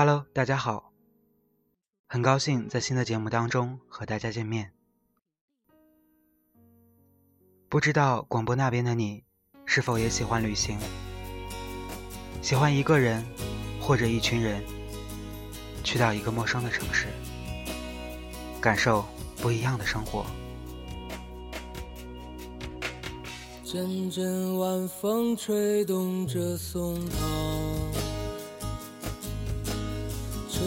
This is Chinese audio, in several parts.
Hello，大家好，很高兴在新的节目当中和大家见面。不知道广播那边的你是否也喜欢旅行？喜欢一个人或者一群人去到一个陌生的城市，感受不一样的生活。阵阵晚风吹动着松涛，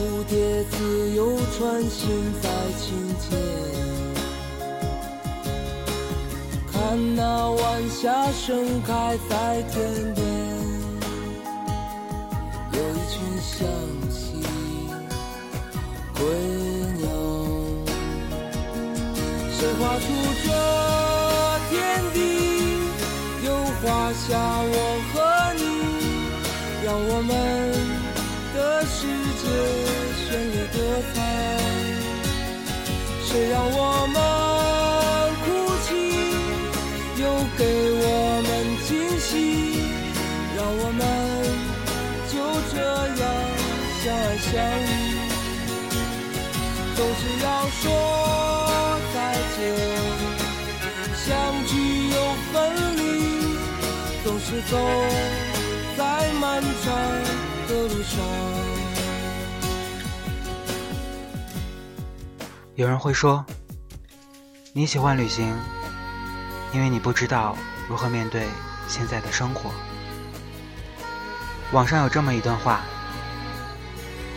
蝴蝶自由穿行在清涧。看那晚霞盛开在天边，有一群向西归鸟。谁画出这天地？又画下我和你，让我们的世界彩。谁让我们哭泣，又？给我们惊喜，让我们就这样相爱相依。总是要说再见，相聚又分离，总是走在漫长的路上。有人会说，你喜欢旅行。因为你不知道如何面对现在的生活。网上有这么一段话：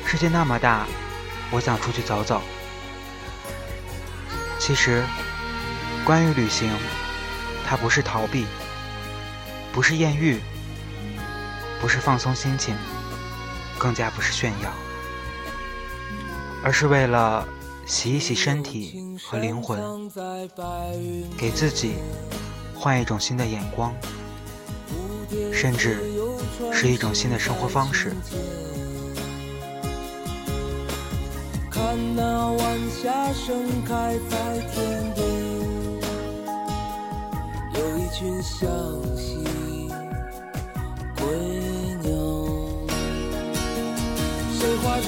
世界那么大，我想出去走走。其实，关于旅行，它不是逃避，不是艳遇，不是放松心情，更加不是炫耀，而是为了。洗一洗身体和灵魂，给自己换一种新的眼光，甚至是一种新的生活方式。看那晚霞盛开在天边，有一群向西归鸟，谁画出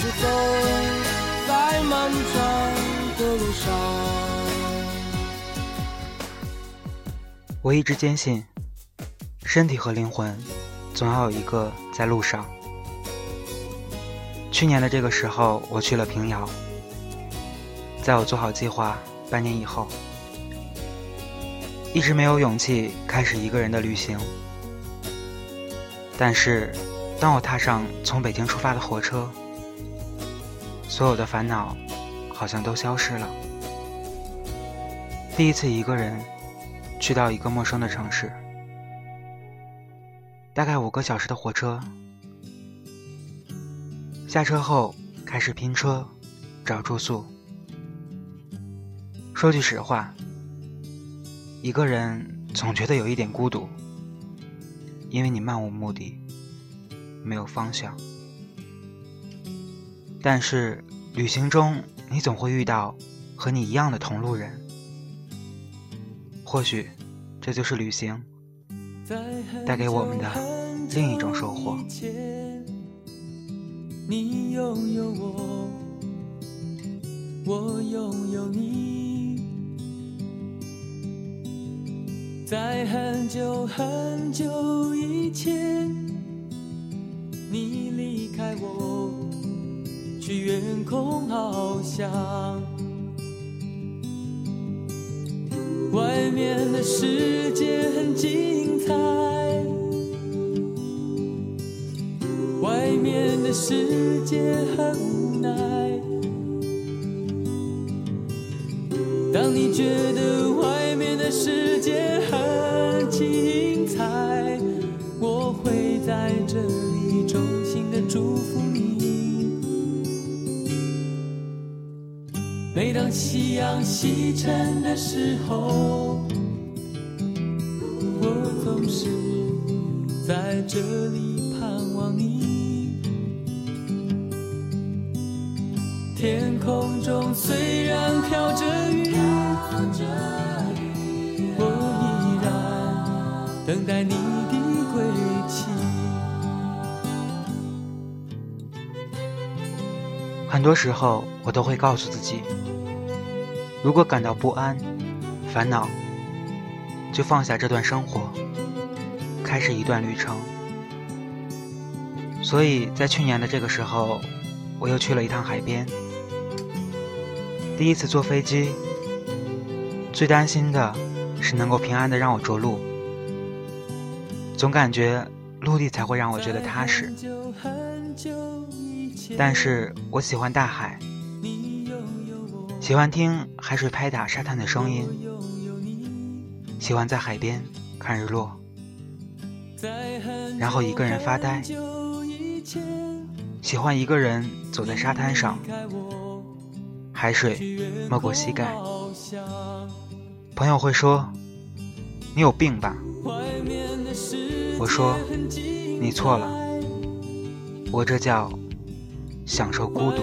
是走在漫长的路上。我一直坚信，身体和灵魂总要有一个在路上。去年的这个时候，我去了平遥。在我做好计划半年以后，一直没有勇气开始一个人的旅行。但是，当我踏上从北京出发的火车，所有的烦恼好像都消失了。第一次一个人去到一个陌生的城市，大概五个小时的火车，下车后开始拼车找住宿。说句实话，一个人总觉得有一点孤独，因为你漫无目的，没有方向。但是，旅行中你总会遇到和你一样的同路人，或许这就是旅行带给我们的另一种收获。你拥有我，我拥有你，在很久很久以前。天空翱翔。外面的世界很精彩，外面的世界很无奈。当你觉得外面的世界很精彩，我会在这当夕阳西沉的时候，我总是在这里盼望你。天空中虽然飘着雨，我依然等待你的归期。很多时候，我都会告诉自己，如果感到不安、烦恼，就放下这段生活，开始一段旅程。所以在去年的这个时候，我又去了一趟海边。第一次坐飞机，最担心的是能够平安的让我着陆，总感觉陆地才会让我觉得踏实。但是我喜欢大海，喜欢听海水拍打沙滩的声音，喜欢在海边看日落，然后一个人发呆，喜欢一个人走在沙滩上，海水没过膝盖。朋友会说：“你有病吧？”我说：“你错了，我这叫……”享受孤独。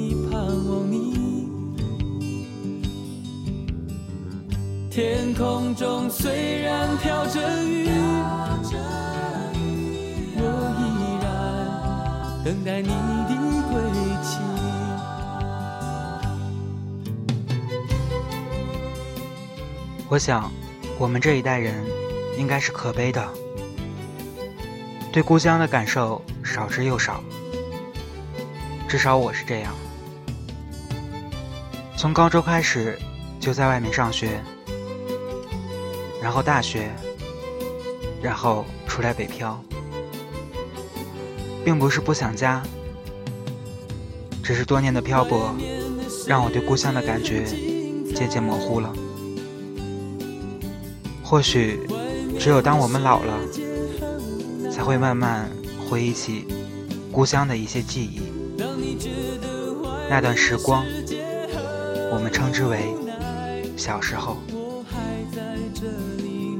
天空中虽然飘着雨，我依然等待你的归期。我想，我们这一代人应该是可悲的，对故乡的感受少之又少，至少我是这样。从高中开始就在外面上学，然后大学，然后出来北漂，并不是不想家，只是多年的漂泊让我对故乡的感觉渐渐模糊了。或许只有当我们老了，才会慢慢回忆起故乡的一些记忆，那段时光。我们称之为小时候。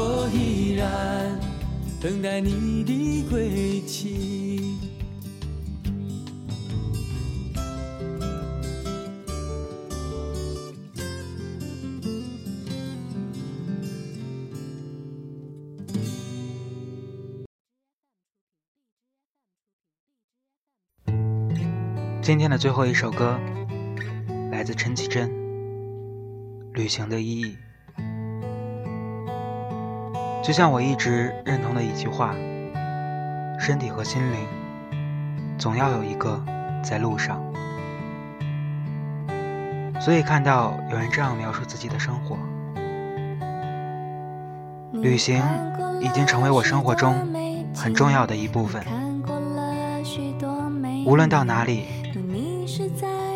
我依然等待你的归期。今天的最后一首歌。来自陈绮贞，《旅行的意义》，就像我一直认同的一句话：身体和心灵，总要有一个在路上。所以看到有人这样描述自己的生活，旅行已经成为我生活中很重要的一部分。无论到哪里，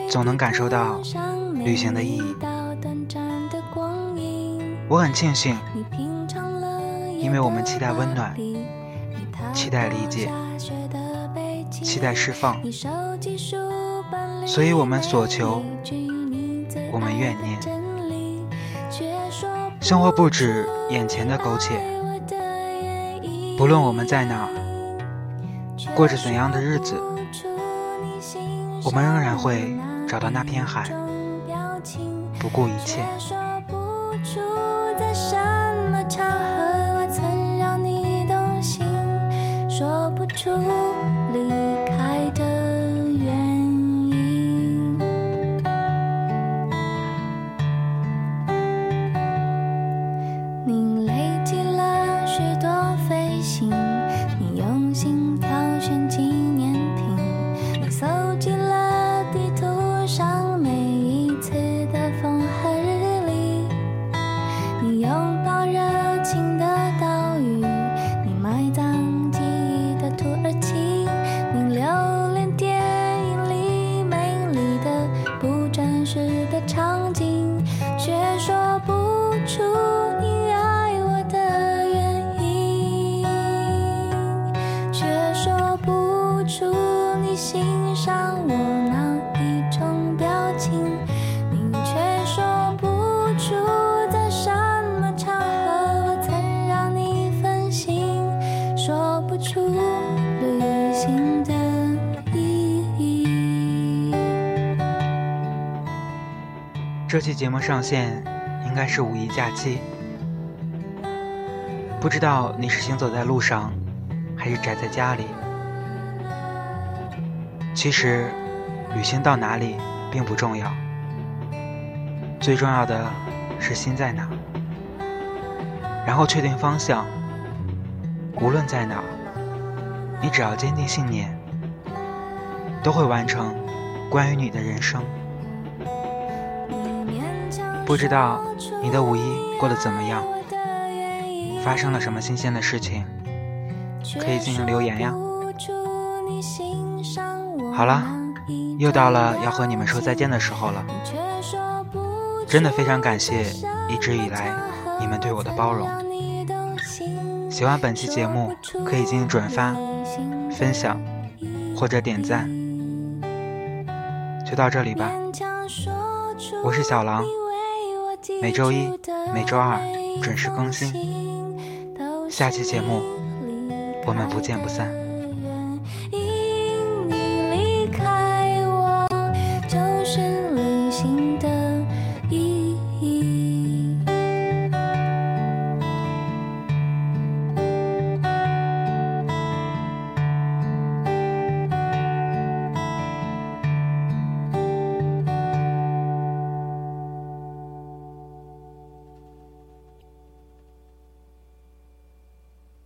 总能感受到旅行的意义。我很庆幸，因为我们期待温暖，期待理解，期待释放，所以我们所求，我们怨念。生活不止眼前的苟且，不论我们在哪，过着怎样的日子，我们仍然会找到那片海，不顾一切。助力。场景却说不这期节目上线应该是五一假期，不知道你是行走在路上，还是宅在家里。其实，旅行到哪里并不重要，最重要的是心在哪，然后确定方向。无论在哪，你只要坚定信念，都会完成关于你的人生。不知道你的五一过得怎么样？发生了什么新鲜的事情？可以进行留言呀。好了，又到了要和你们说再见的时候了。真的非常感谢一直以来你们对我的包容。喜欢本期节目可以进行转发、分享或者点赞。就到这里吧，我是小狼。每周一、每周二准时更新，下期节目我们不见不散。